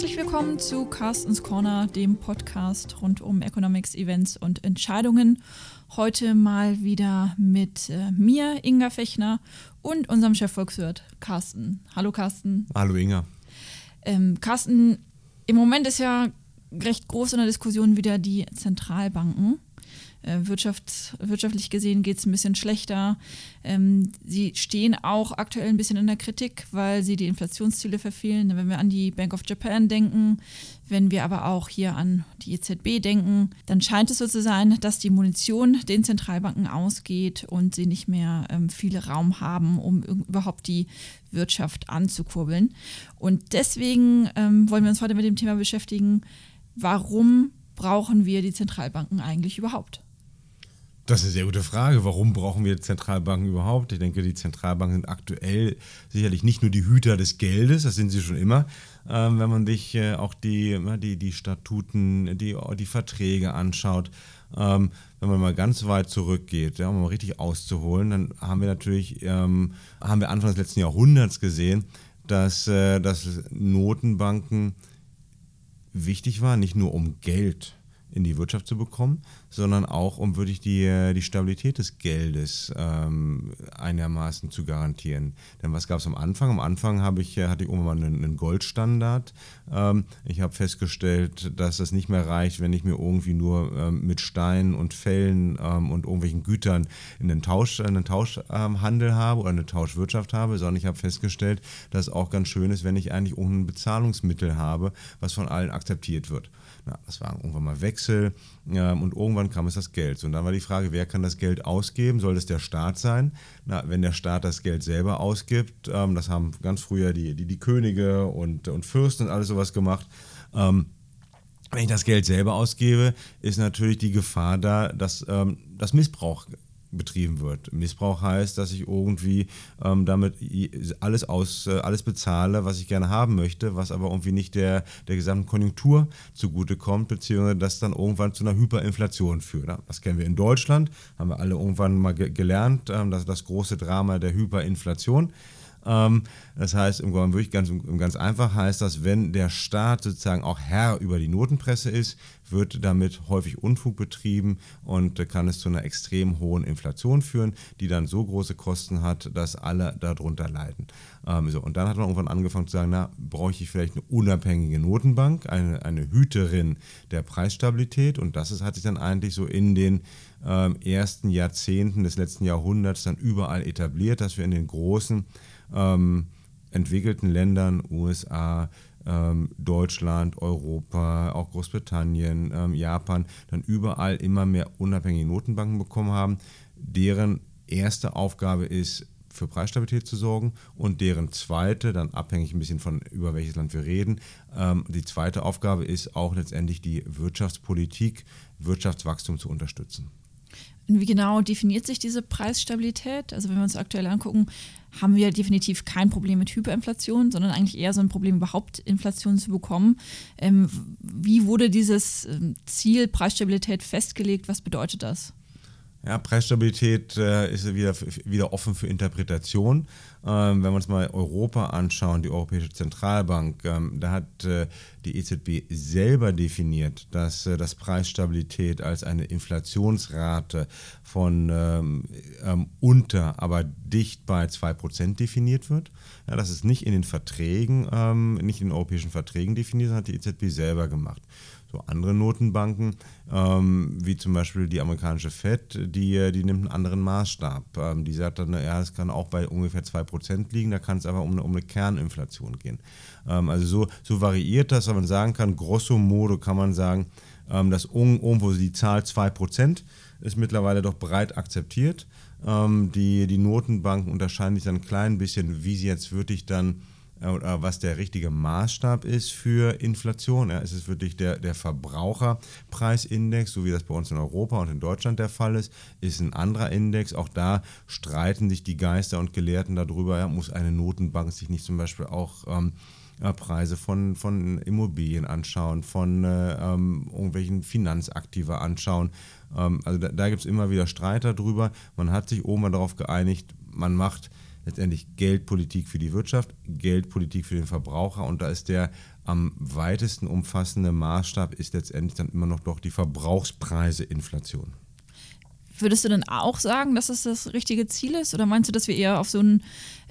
Herzlich willkommen zu Carstens Corner, dem Podcast rund um Economics, Events und Entscheidungen. Heute mal wieder mit äh, mir, Inga Fechner, und unserem Chefvolkswirt Carsten. Hallo Carsten. Hallo Inga. Ähm, Carsten, im Moment ist ja recht groß in der Diskussion wieder die Zentralbanken. Äh, Wirtschaft, wirtschaftlich gesehen geht es ein bisschen schlechter. Ähm, sie stehen auch aktuell ein bisschen in der Kritik, weil sie die Inflationsziele verfehlen. Wenn wir an die Bank of Japan denken, wenn wir aber auch hier an die EZB denken, dann scheint es so zu sein, dass die Munition den Zentralbanken ausgeht und sie nicht mehr ähm, viel Raum haben, um überhaupt die Wirtschaft anzukurbeln. Und deswegen ähm, wollen wir uns heute mit dem Thema beschäftigen, warum brauchen wir die Zentralbanken eigentlich überhaupt? Das ist eine sehr gute Frage. Warum brauchen wir Zentralbanken überhaupt? Ich denke, die Zentralbanken sind aktuell sicherlich nicht nur die Hüter des Geldes, das sind sie schon immer. Ähm, wenn man sich äh, auch die, die, die Statuten, die, die Verträge anschaut, ähm, wenn man mal ganz weit zurückgeht, ja, um mal richtig auszuholen, dann haben wir natürlich, ähm, haben wir Anfang des letzten Jahrhunderts gesehen, dass, äh, dass Notenbanken wichtig waren, nicht nur um Geld in die Wirtschaft zu bekommen, sondern auch um wirklich die, die Stabilität des Geldes ähm, einigermaßen zu garantieren. Denn was gab es am Anfang? Am Anfang habe ich, äh, hatte ich irgendwann einen, einen Goldstandard. Ähm, ich habe festgestellt, dass das nicht mehr reicht, wenn ich mir irgendwie nur ähm, mit Steinen und Fellen ähm, und irgendwelchen Gütern in einen, Tausch, einen Tauschhandel ähm, habe oder eine Tauschwirtschaft habe, sondern ich habe festgestellt, dass es auch ganz schön ist, wenn ich eigentlich irgendein Bezahlungsmittel habe, was von allen akzeptiert wird. Na, das war irgendwann mal Wechsel ähm, und irgendwann kam es das Geld. Und dann war die Frage, wer kann das Geld ausgeben? Soll es der Staat sein? Na, wenn der Staat das Geld selber ausgibt, ähm, das haben ganz früher die, die, die Könige und, und Fürsten und alles sowas gemacht. Ähm, wenn ich das Geld selber ausgebe, ist natürlich die Gefahr da, dass ähm, das Missbrauch betrieben wird. Missbrauch heißt, dass ich irgendwie ähm, damit alles, aus, äh, alles bezahle, was ich gerne haben möchte, was aber irgendwie nicht der, der gesamten Konjunktur zugutekommt, beziehungsweise das dann irgendwann zu einer Hyperinflation führt. Das kennen wir in Deutschland, haben wir alle irgendwann mal ge gelernt, ähm, das, das große Drama der Hyperinflation. Ähm, das heißt, im wirklich ganz, ganz einfach heißt das, wenn der Staat sozusagen auch Herr über die Notenpresse ist, wird damit häufig Unfug betrieben und kann es zu einer extrem hohen Inflation führen, die dann so große Kosten hat, dass alle darunter leiden. Ähm, so, und dann hat man irgendwann angefangen zu sagen, na, brauche ich vielleicht eine unabhängige Notenbank, eine, eine Hüterin der Preisstabilität und das ist, hat sich dann eigentlich so in den ähm, ersten Jahrzehnten des letzten Jahrhunderts dann überall etabliert, dass wir in den großen ähm, entwickelten Ländern, USA, ähm, Deutschland, Europa, auch Großbritannien, ähm, Japan, dann überall immer mehr unabhängige Notenbanken bekommen haben, deren erste Aufgabe ist, für Preisstabilität zu sorgen und deren zweite, dann abhängig ein bisschen von über welches Land wir reden, ähm, die zweite Aufgabe ist auch letztendlich die Wirtschaftspolitik, Wirtschaftswachstum zu unterstützen. Wie genau definiert sich diese Preisstabilität? Also wenn wir uns aktuell angucken, haben wir definitiv kein Problem mit Hyperinflation, sondern eigentlich eher so ein Problem, überhaupt Inflation zu bekommen. Ähm, wie wurde dieses ähm, Ziel Preisstabilität festgelegt? Was bedeutet das? Ja, Preisstabilität äh, ist wieder, wieder offen für Interpretation. Ähm, wenn wir uns mal Europa anschauen, die Europäische Zentralbank, ähm, da hat äh, die EZB selber definiert, dass äh, das Preisstabilität als eine Inflationsrate von ähm, ähm unter, aber dicht bei 2% definiert wird. Ja, das ist nicht in den Verträgen, ähm, nicht in den europäischen Verträgen definiert, sondern hat die EZB selber gemacht. So andere Notenbanken, ähm, wie zum Beispiel die amerikanische Fed, die, die nimmt einen anderen Maßstab. Ähm, die sagt dann, ja, es kann auch bei ungefähr 2% liegen, da kann es aber um eine, um eine Kerninflation gehen. Ähm, also so, so variiert das, wenn man sagen kann, grosso modo kann man sagen, ähm, dass irgendwo die Zahl 2% ist mittlerweile doch breit akzeptiert. Ähm, die, die Notenbanken unterscheiden sich dann ein klein bisschen, wie sie jetzt wirklich dann oder was der richtige Maßstab ist für Inflation. Ja, ist es wirklich der, der Verbraucherpreisindex, so wie das bei uns in Europa und in Deutschland der Fall ist? Ist ein anderer Index? Auch da streiten sich die Geister und Gelehrten darüber. Ja, muss eine Notenbank sich nicht zum Beispiel auch ähm, Preise von, von Immobilien anschauen, von äh, ähm, irgendwelchen Finanzaktiva anschauen. Ähm, also da, da gibt es immer wieder Streit darüber. Man hat sich oben darauf geeinigt, man macht letztendlich Geldpolitik für die Wirtschaft, Geldpolitik für den Verbraucher und da ist der am weitesten umfassende Maßstab ist letztendlich dann immer noch doch die Verbrauchspreiseinflation. Würdest du denn auch sagen, dass es das richtige Ziel ist? Oder meinst du, dass wir eher auf so einen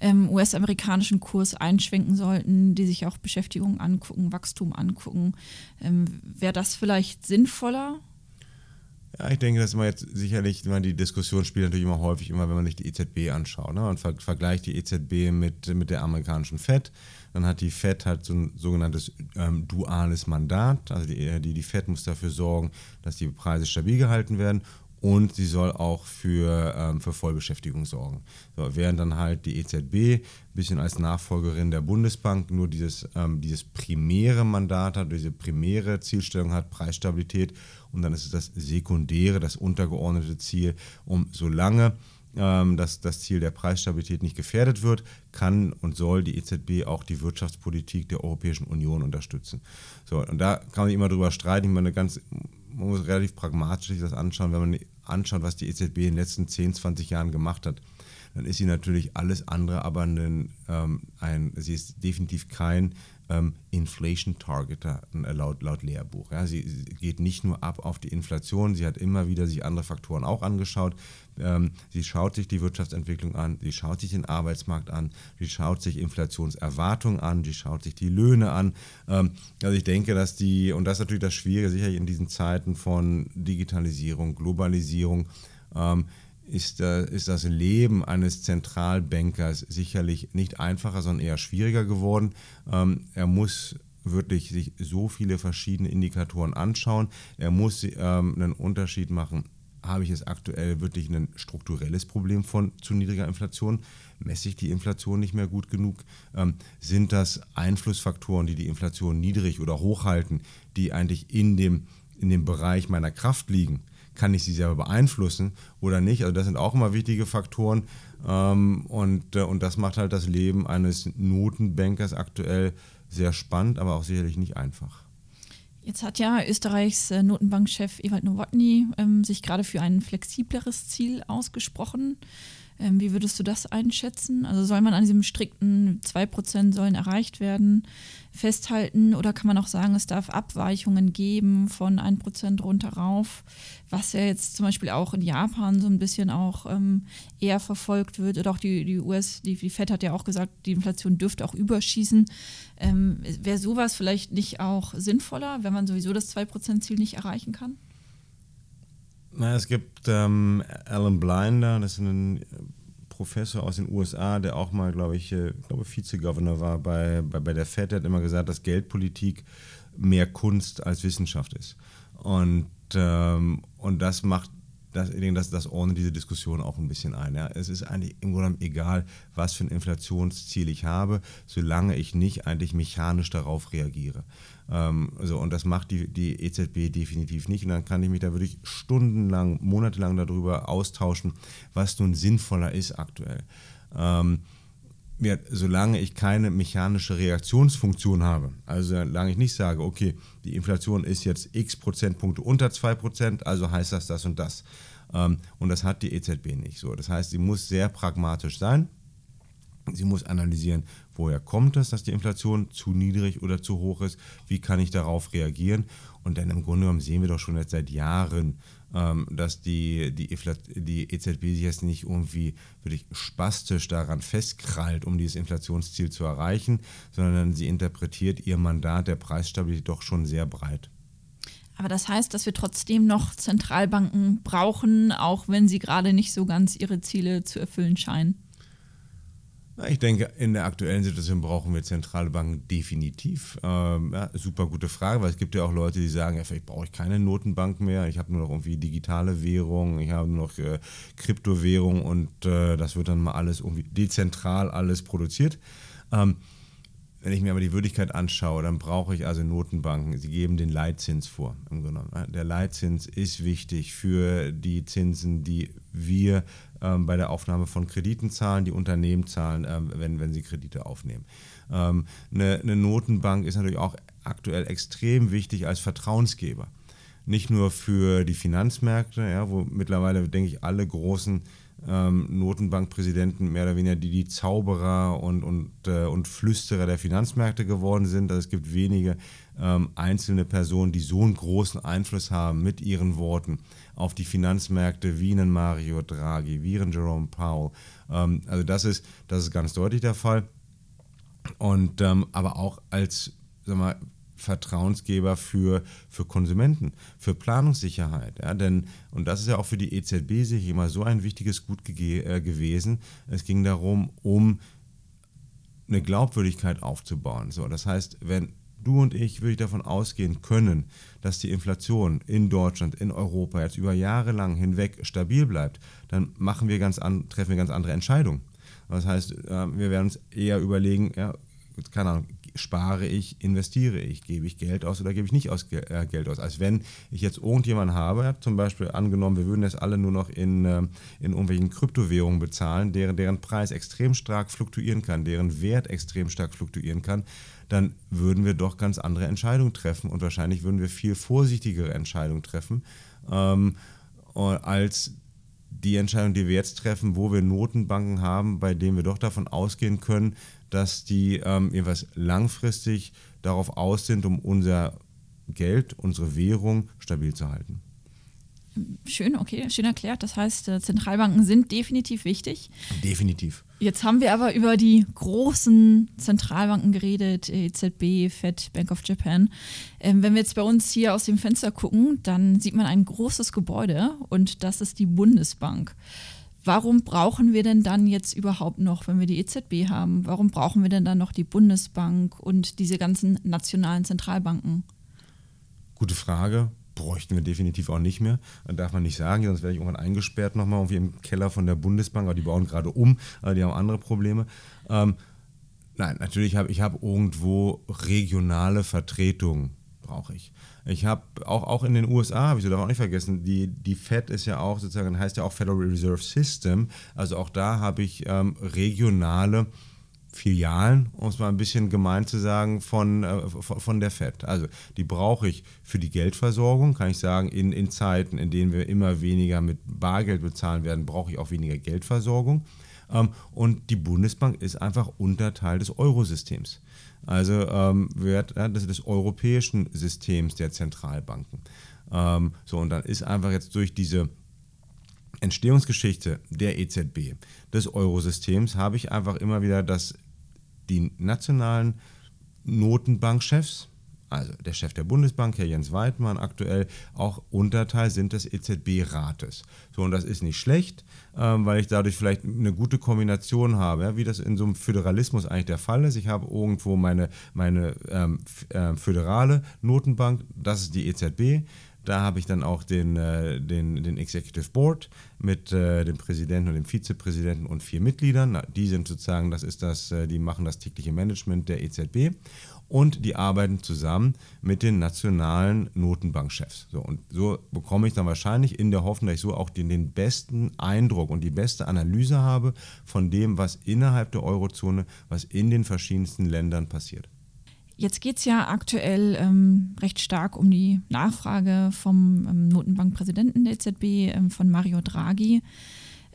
ähm, US-amerikanischen Kurs einschwenken sollten, die sich auch Beschäftigung angucken, Wachstum angucken? Ähm, Wäre das vielleicht sinnvoller? Ja, ich denke, dass man jetzt sicherlich, man die Diskussion spielt natürlich immer häufig, immer wenn man sich die EZB anschaut ne, und ver vergleicht die EZB mit, mit der amerikanischen Fed. Dann hat die Fed halt so ein sogenanntes ähm, duales Mandat. Also die, die, die Fed muss dafür sorgen, dass die Preise stabil gehalten werden und sie soll auch für, ähm, für Vollbeschäftigung sorgen. So, während dann halt die EZB ein bisschen als Nachfolgerin der Bundesbank nur dieses, ähm, dieses primäre Mandat hat, diese primäre Zielstellung hat, Preisstabilität und dann ist es das sekundäre, das untergeordnete Ziel, um solange ähm, dass das Ziel der Preisstabilität nicht gefährdet wird, kann und soll die EZB auch die Wirtschaftspolitik der Europäischen Union unterstützen. So, und da kann man immer drüber streiten. Ich meine, ganz man muss relativ pragmatisch sich das anschauen, wenn man anschaut, was die EZB in den letzten 10, 20 Jahren gemacht hat. Dann ist sie natürlich alles andere, aber ein, ähm, ein sie ist definitiv kein ähm, Inflation Targeter äh, laut, laut Lehrbuch. Ja, sie, geht nicht nur ab auf die Inflation, sie hat immer wieder sich andere Faktoren auch angeschaut. Ähm, sie schaut sich die Wirtschaftsentwicklung an, sie schaut sich den Arbeitsmarkt an, sie schaut sich Inflationserwartungen an, sie schaut sich die Löhne an. Ähm, also ich denke, dass die, und das ist natürlich das Schwierige, sicherlich in diesen Zeiten von Digitalisierung, Globalisierung, ähm, ist, äh, ist das Leben eines Zentralbankers sicherlich nicht einfacher, sondern eher schwieriger geworden. Ähm, er muss wirklich sich so viele verschiedene Indikatoren anschauen. Er muss ähm, einen Unterschied machen. Habe ich jetzt aktuell wirklich ein strukturelles Problem von zu niedriger Inflation? Messe ich die Inflation nicht mehr gut genug? Ähm, sind das Einflussfaktoren, die die Inflation niedrig oder hoch halten, die eigentlich in dem, in dem Bereich meiner Kraft liegen? Kann ich sie selber beeinflussen oder nicht. Also das sind auch immer wichtige Faktoren ähm, und, äh, und das macht halt das Leben eines Notenbankers aktuell sehr spannend, aber auch sicherlich nicht einfach. Jetzt hat ja Österreichs äh, Notenbankchef Ewald Nowotny ähm, sich gerade für ein flexibleres Ziel ausgesprochen. Ähm, wie würdest du das einschätzen? Also soll man an diesem strikten 2% sollen erreicht werden festhalten oder kann man auch sagen, es darf Abweichungen geben von 1% runter rauf, was ja jetzt zum Beispiel auch in Japan so ein bisschen auch ähm, eher verfolgt wird oder auch die, die US, die, die FED hat ja auch gesagt, die Inflation dürfte auch überschießen. Ähm, Wäre sowas vielleicht nicht auch sinnvoller, wenn man sowieso das 2%-Ziel nicht erreichen kann? Na, es gibt ähm, Alan Blinder, das ist ein Professor aus den USA, der auch mal, glaube ich, äh, glaube Vizegovernor war bei, bei, bei der FED, der hat immer gesagt, dass Geldpolitik mehr Kunst als Wissenschaft ist. Und, ähm, und das macht das, das, das ordnet diese Diskussion auch ein bisschen ein. Ja. Es ist eigentlich im Grunde genommen egal, was für ein Inflationsziel ich habe, solange ich nicht eigentlich mechanisch darauf reagiere. Ähm, also, und das macht die, die EZB definitiv nicht. Und dann kann ich mich da wirklich stundenlang, monatelang darüber austauschen, was nun sinnvoller ist aktuell. Ähm, ja, solange ich keine mechanische Reaktionsfunktion habe, also solange ich nicht sage, okay, die Inflation ist jetzt x Prozentpunkte unter 2%, also heißt das das und das. Ähm, und das hat die EZB nicht so. Das heißt, sie muss sehr pragmatisch sein. Sie muss analysieren, woher kommt es, dass die Inflation zu niedrig oder zu hoch ist, wie kann ich darauf reagieren. Und dann im Grunde genommen sehen wir doch schon jetzt seit Jahren, ähm, dass die, die, die EZB sich jetzt nicht irgendwie wirklich spastisch daran festkrallt, um dieses Inflationsziel zu erreichen, sondern sie interpretiert ihr Mandat der Preisstabilität doch schon sehr breit. Aber das heißt, dass wir trotzdem noch Zentralbanken brauchen, auch wenn sie gerade nicht so ganz ihre Ziele zu erfüllen scheinen. Ich denke, in der aktuellen Situation brauchen wir zentrale Banken definitiv. Ähm, ja, super gute Frage, weil es gibt ja auch Leute, die sagen, ja, vielleicht brauche ich keine Notenbank mehr, ich habe nur noch irgendwie digitale Währung, ich habe nur noch äh, Kryptowährung und äh, das wird dann mal alles irgendwie dezentral alles produziert. Ähm, wenn ich mir aber die Würdigkeit anschaue, dann brauche ich also Notenbanken. Sie geben den Leitzins vor. Der Leitzins ist wichtig für die Zinsen, die wir ähm, bei der Aufnahme von Krediten zahlen, die Unternehmen zahlen, ähm, wenn, wenn sie Kredite aufnehmen. Ähm, eine, eine Notenbank ist natürlich auch aktuell extrem wichtig als Vertrauensgeber. Nicht nur für die Finanzmärkte, ja, wo mittlerweile, denke ich, alle großen ähm, Notenbankpräsidenten mehr oder weniger die, die Zauberer und, und, äh, und Flüsterer der Finanzmärkte geworden sind. Also es gibt wenige ähm, einzelne Personen, die so einen großen Einfluss haben mit ihren Worten auf die Finanzmärkte wie einen Mario Draghi, wie einen Jerome Powell. Ähm, also das ist, das ist ganz deutlich der Fall. Und ähm, aber auch als sag mal, Vertrauensgeber für, für Konsumenten, für Planungssicherheit. Ja, denn, und das ist ja auch für die EZB sicher immer so ein wichtiges Gut äh, gewesen. Es ging darum, um eine Glaubwürdigkeit aufzubauen. So, das heißt, wenn du und ich wirklich davon ausgehen können, dass die Inflation in Deutschland, in Europa jetzt über Jahre lang hinweg stabil bleibt, dann machen wir ganz an, treffen wir ganz andere Entscheidungen. Das heißt, äh, wir werden uns eher überlegen, ja, keine Ahnung, spare ich, investiere ich, gebe ich Geld aus oder gebe ich nicht aus, äh, Geld aus. Als wenn ich jetzt irgendjemanden habe, zum Beispiel angenommen, wir würden das alle nur noch in, äh, in irgendwelchen Kryptowährungen bezahlen, deren, deren Preis extrem stark fluktuieren kann, deren Wert extrem stark fluktuieren kann, dann würden wir doch ganz andere Entscheidungen treffen und wahrscheinlich würden wir viel vorsichtigere Entscheidungen treffen, ähm, als die Entscheidung, die wir jetzt treffen, wo wir Notenbanken haben, bei denen wir doch davon ausgehen können, dass die ähm, jedenfalls langfristig darauf aus sind, um unser Geld, unsere Währung stabil zu halten. Schön, okay, schön erklärt. Das heißt, äh, Zentralbanken sind definitiv wichtig. Definitiv. Jetzt haben wir aber über die großen Zentralbanken geredet, EZB, Fed, Bank of Japan. Ähm, wenn wir jetzt bei uns hier aus dem Fenster gucken, dann sieht man ein großes Gebäude und das ist die Bundesbank. Warum brauchen wir denn dann jetzt überhaupt noch, wenn wir die EZB haben, warum brauchen wir denn dann noch die Bundesbank und diese ganzen nationalen Zentralbanken? Gute Frage bräuchten wir definitiv auch nicht mehr. Das darf man nicht sagen, sonst werde ich irgendwann eingesperrt nochmal irgendwie im Keller von der Bundesbank, aber die bauen gerade um, die haben andere Probleme. Ähm, nein, natürlich habe ich hab irgendwo regionale Vertretungen, brauche ich. Ich habe auch, auch in den USA, habe ich so darf auch nicht vergessen, die, die Fed ist ja auch sozusagen, heißt ja auch Federal Reserve System. Also auch da habe ich ähm, regionale Filialen, um es mal ein bisschen gemein zu sagen, von, äh, von der FED. Also die brauche ich für die Geldversorgung, kann ich sagen, in, in Zeiten, in denen wir immer weniger mit Bargeld bezahlen werden, brauche ich auch weniger Geldversorgung. Ähm, und die Bundesbank ist einfach Unterteil des Eurosystems. Also ähm, wird, ja, das des europäischen Systems der Zentralbanken. Ähm, so, und dann ist einfach jetzt durch diese Entstehungsgeschichte der EZB, des Eurosystems, habe ich einfach immer wieder, dass die nationalen Notenbankchefs, also der Chef der Bundesbank, Herr Jens Weidmann, aktuell auch Unterteil sind des EZB-Rates. So, und das ist nicht schlecht, ähm, weil ich dadurch vielleicht eine gute Kombination habe, ja, wie das in so einem Föderalismus eigentlich der Fall ist. Ich habe irgendwo meine, meine ähm, äh, föderale Notenbank, das ist die EZB. Da habe ich dann auch den, äh, den, den Executive Board mit äh, dem Präsidenten und dem Vizepräsidenten und vier Mitgliedern. Na, die sind sozusagen, das ist das, äh, die machen das tägliche Management der EZB und die arbeiten zusammen mit den nationalen Notenbankchefs. So, und so bekomme ich dann wahrscheinlich in der Hoffnung, dass ich so auch den, den besten Eindruck und die beste Analyse habe von dem, was innerhalb der Eurozone, was in den verschiedensten Ländern passiert. Jetzt geht es ja aktuell ähm, recht stark um die Nachfrage vom ähm, Notenbankpräsidenten der EZB, ähm, von Mario Draghi.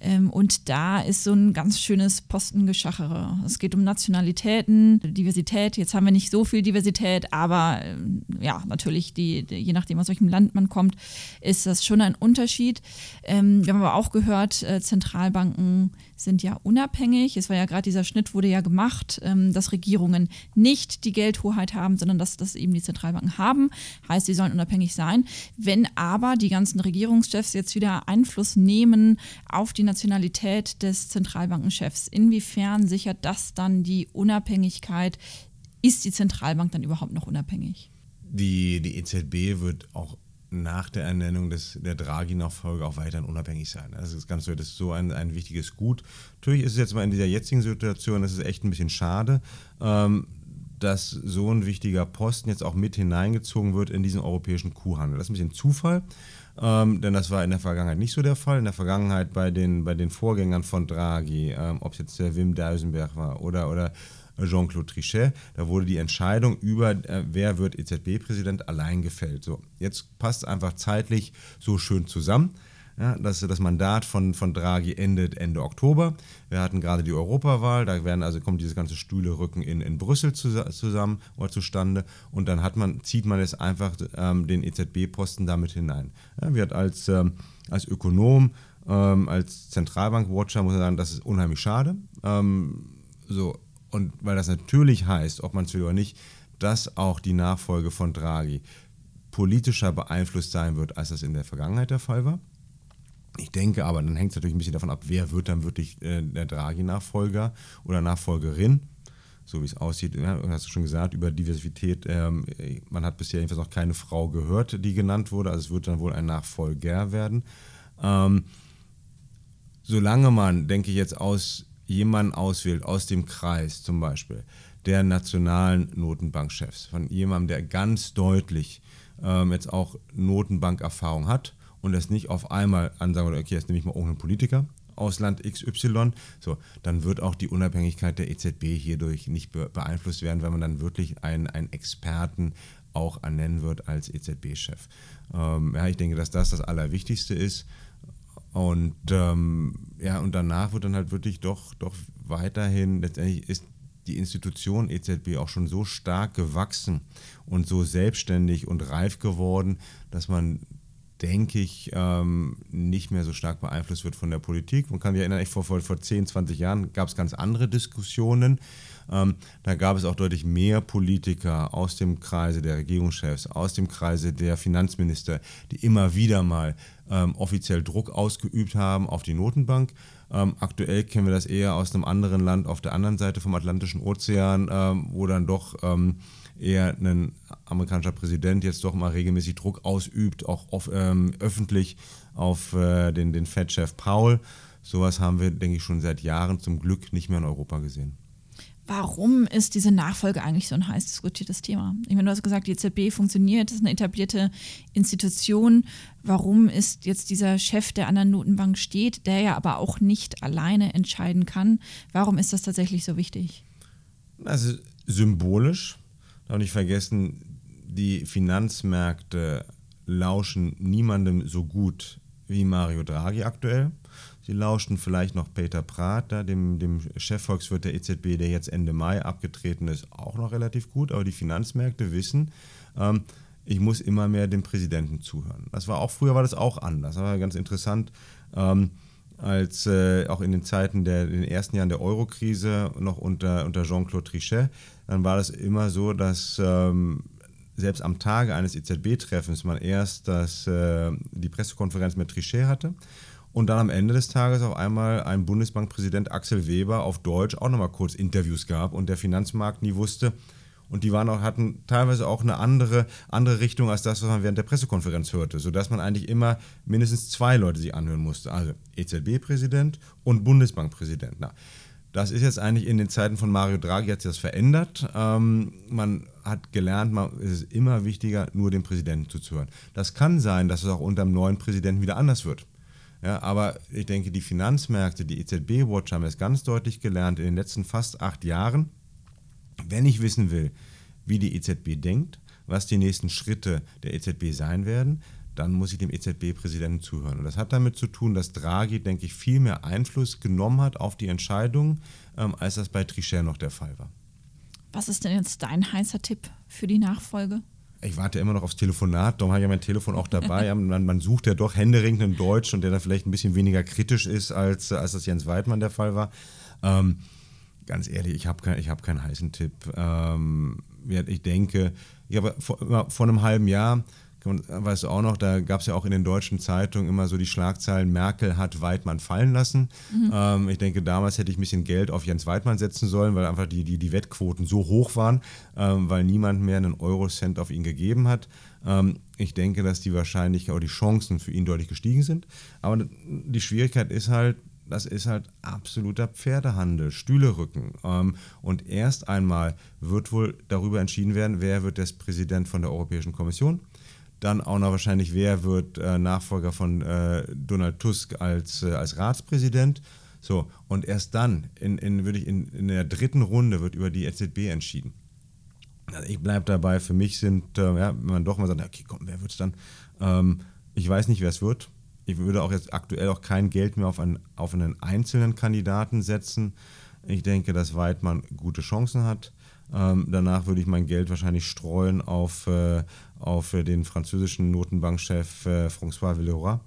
Ähm, und da ist so ein ganz schönes Postengeschachere. Es geht um Nationalitäten, Diversität. Jetzt haben wir nicht so viel Diversität, aber ähm, ja, natürlich, die, die, je nachdem, aus welchem Land man kommt, ist das schon ein Unterschied. Ähm, wir haben aber auch gehört, äh, Zentralbanken sind ja unabhängig. Es war ja gerade dieser Schnitt, wurde ja gemacht, ähm, dass Regierungen nicht die Geldhoheit haben, sondern dass das eben die Zentralbanken haben. Heißt, sie sollen unabhängig sein. Wenn aber die ganzen Regierungschefs jetzt wieder Einfluss nehmen auf die Nationalität des Zentralbankenchefs. Inwiefern sichert das dann die Unabhängigkeit? Ist die Zentralbank dann überhaupt noch unabhängig? Die, die EZB wird auch nach der Ernennung des, der Draghi-Nachfolge auch weiterhin unabhängig sein. Das ist ganz das ist so ein, ein wichtiges Gut. Natürlich ist es jetzt mal in dieser jetzigen Situation, das ist echt ein bisschen schade, ähm, dass so ein wichtiger Posten jetzt auch mit hineingezogen wird in diesen europäischen Kuhhandel. Das ist ein bisschen Zufall ähm, denn das war in der Vergangenheit nicht so der Fall. In der Vergangenheit bei den, bei den Vorgängern von Draghi, ähm, ob es jetzt der Wim Duisenberg war oder, oder Jean-Claude Trichet, da wurde die Entscheidung über, äh, wer wird EZB-Präsident, allein gefällt. So, jetzt passt es einfach zeitlich so schön zusammen. Ja, das, das Mandat von, von Draghi endet Ende Oktober. Wir hatten gerade die Europawahl, da werden also kommt dieses ganze Stühlerücken in, in Brüssel zu, zusammen oder zustande und dann hat man, zieht man es einfach ähm, den EZB-Posten damit hinein. Ja, wird als, ähm, als Ökonom, ähm, als Zentralbank-Watcher muss man sagen, das ist unheimlich schade. Ähm, so, und weil das natürlich heißt, ob man es will oder nicht, dass auch die Nachfolge von Draghi politischer beeinflusst sein wird, als das in der Vergangenheit der Fall war. Ich denke aber, dann hängt es natürlich ein bisschen davon ab, wer wird dann wirklich äh, der Draghi-Nachfolger oder Nachfolgerin. So wie es aussieht, hast du schon gesagt, über Diversität. Ähm, man hat bisher jedenfalls noch keine Frau gehört, die genannt wurde. Also es wird dann wohl ein Nachfolger werden. Ähm, solange man, denke ich, jetzt aus jemanden auswählt, aus dem Kreis zum Beispiel, der nationalen Notenbankchefs, von jemandem, der ganz deutlich ähm, jetzt auch Notenbankerfahrung hat und das nicht auf einmal ansagen oder okay, jetzt nehme ich mal irgendeinen Politiker aus Land XY, so, dann wird auch die Unabhängigkeit der EZB hierdurch nicht beeinflusst werden, weil man dann wirklich einen, einen Experten auch ernennen wird als EZB-Chef. Ähm, ja, ich denke, dass das das Allerwichtigste ist. Und ähm, ja, und danach wird dann halt wirklich doch, doch weiterhin, letztendlich ist die Institution EZB auch schon so stark gewachsen und so selbstständig und reif geworden, dass man denke ich, ähm, nicht mehr so stark beeinflusst wird von der Politik. Man kann sich erinnern, vor, vor, vor 10, 20 Jahren gab es ganz andere Diskussionen. Ähm, da gab es auch deutlich mehr Politiker aus dem Kreise der Regierungschefs, aus dem Kreise der Finanzminister, die immer wieder mal ähm, offiziell Druck ausgeübt haben auf die Notenbank. Ähm, aktuell kennen wir das eher aus einem anderen Land auf der anderen Seite vom Atlantischen Ozean, ähm, wo dann doch ähm, eher ein amerikanischer Präsident jetzt doch mal regelmäßig Druck ausübt, auch auf, ähm, öffentlich auf äh, den, den Fed-Chef Paul. Sowas haben wir, denke ich, schon seit Jahren zum Glück nicht mehr in Europa gesehen. Warum ist diese Nachfolge eigentlich so ein heiß diskutiertes Thema? Ich meine, du hast gesagt, die EZB funktioniert, das ist eine etablierte Institution. Warum ist jetzt dieser Chef der anderen Notenbank steht, der ja aber auch nicht alleine entscheiden kann? Warum ist das tatsächlich so wichtig? Also symbolisch, darf nicht vergessen, die Finanzmärkte lauschen niemandem so gut wie Mario Draghi aktuell. Sie lauschten vielleicht noch Peter Prater, dem, dem Chefvolkswirt der EZB, der jetzt Ende Mai abgetreten ist, auch noch relativ gut. Aber die Finanzmärkte wissen, ähm, ich muss immer mehr dem Präsidenten zuhören. Das war auch früher war das auch anders. Das war ganz interessant. Ähm, als äh, auch in den Zeiten der in den ersten Jahren der Eurokrise noch unter, unter Jean-Claude Trichet, dann war das immer so, dass ähm, selbst am Tage eines EZB-Treffens man erst das, äh, die Pressekonferenz mit Trichet hatte und dann am Ende des Tages auf einmal ein Bundesbankpräsident Axel Weber auf Deutsch auch nochmal kurz Interviews gab und der Finanzmarkt nie wusste. Und die waren auch, hatten teilweise auch eine andere, andere Richtung als das, was man während der Pressekonferenz hörte, sodass man eigentlich immer mindestens zwei Leute sich anhören musste. Also EZB-Präsident und Bundesbankpräsident. Na, das ist jetzt eigentlich in den Zeiten von Mario Draghi hat sich das verändert. Ähm, man hat gelernt, man, es ist immer wichtiger, nur dem Präsidenten zuzuhören. Das kann sein, dass es auch unter dem neuen Präsidenten wieder anders wird. Ja, aber ich denke, die Finanzmärkte, die EZB-Watch haben es ganz deutlich gelernt in den letzten fast acht Jahren. Wenn ich wissen will, wie die EZB denkt, was die nächsten Schritte der EZB sein werden, dann muss ich dem EZB-Präsidenten zuhören. Und das hat damit zu tun, dass Draghi, denke ich, viel mehr Einfluss genommen hat auf die Entscheidung, ähm, als das bei Trichet noch der Fall war. Was ist denn jetzt dein heißer Tipp für die Nachfolge? ich warte immer noch aufs Telefonat, darum habe ich ja mein Telefon auch dabei. man, man, sucht ja doch händeringend einen Deutsch und der dann vielleicht ein bisschen weniger kritisch ist, als, als das Jens Weidmann der Fall war. Ähm, ganz ehrlich, ich habe kein, hab keinen heißen Tipp. Ähm, ich denke, ich habe vor, vor einem halben Jahr weißt du auch noch, da gab es ja auch in den deutschen Zeitungen immer so die Schlagzeilen, Merkel hat Weidmann fallen lassen. Mhm. Ähm, ich denke, damals hätte ich ein bisschen Geld auf Jens Weidmann setzen sollen, weil einfach die, die, die Wettquoten so hoch waren, ähm, weil niemand mehr einen Eurocent auf ihn gegeben hat. Ähm, ich denke, dass die Wahrscheinlichkeit oder die Chancen für ihn deutlich gestiegen sind. Aber die Schwierigkeit ist halt, das ist halt absoluter Pferdehandel, Stühlerücken. Ähm, und erst einmal wird wohl darüber entschieden werden, wer wird der Präsident von der Europäischen Kommission dann auch noch wahrscheinlich, wer wird äh, Nachfolger von äh, Donald Tusk als, äh, als Ratspräsident. So, und erst dann, in, in, würde ich in, in der dritten Runde, wird über die EZB entschieden. Also ich bleibe dabei, für mich sind, ja, wenn man doch mal sagt, okay, komm, wer wird es dann? Ähm, ich weiß nicht, wer es wird. Ich würde auch jetzt aktuell auch kein Geld mehr auf einen, auf einen einzelnen Kandidaten setzen. Ich denke, dass Weidmann gute Chancen hat. Ähm, danach würde ich mein Geld wahrscheinlich streuen auf, äh, auf den französischen Notenbankchef äh, François Villeroy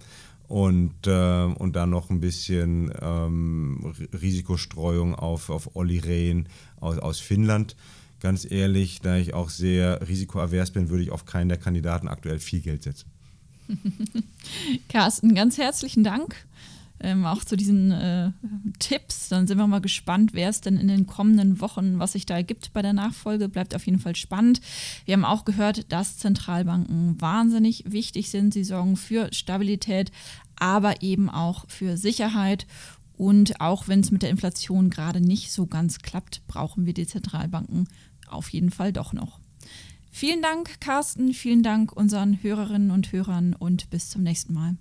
und, äh, und dann noch ein bisschen ähm, Risikostreuung auf, auf Olli Rehn aus, aus Finnland. Ganz ehrlich, da ich auch sehr risikoavers bin, würde ich auf keinen der Kandidaten aktuell viel Geld setzen. Carsten, ganz herzlichen Dank. Ähm, auch zu diesen äh, Tipps. Dann sind wir mal gespannt, wer es denn in den kommenden Wochen, was sich da ergibt bei der Nachfolge. Bleibt auf jeden Fall spannend. Wir haben auch gehört, dass Zentralbanken wahnsinnig wichtig sind. Sie sorgen für Stabilität, aber eben auch für Sicherheit. Und auch wenn es mit der Inflation gerade nicht so ganz klappt, brauchen wir die Zentralbanken auf jeden Fall doch noch. Vielen Dank, Carsten. Vielen Dank unseren Hörerinnen und Hörern und bis zum nächsten Mal.